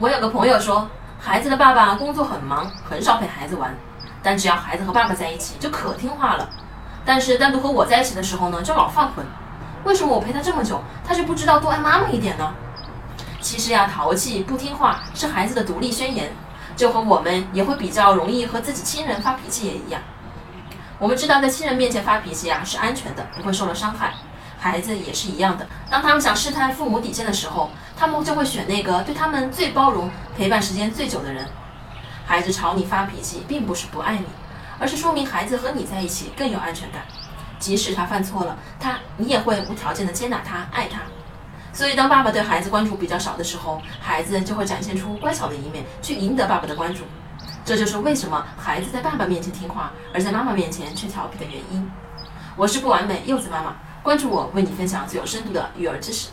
我有个朋友说，孩子的爸爸工作很忙，很少陪孩子玩，但只要孩子和爸爸在一起，就可听话了。但是单独和我在一起的时候呢，就老犯浑。为什么我陪他这么久，他就不知道多爱妈妈一点呢？其实呀，淘气不听话是孩子的独立宣言，就和我们也会比较容易和自己亲人发脾气也一样。我们知道在亲人面前发脾气啊是安全的，不会受了伤害。孩子也是一样的，当他们想试探父母底线的时候，他们就会选那个对他们最包容、陪伴时间最久的人。孩子朝你发脾气，并不是不爱你，而是说明孩子和你在一起更有安全感。即使他犯错了，他你也会无条件的接纳他、爱他。所以，当爸爸对孩子关注比较少的时候，孩子就会展现出乖巧的一面，去赢得爸爸的关注。这就是为什么孩子在爸爸面前听话，而在妈妈面前却调皮的原因。我是不完美柚子妈妈。关注我，为你分享最有深度的育儿知识。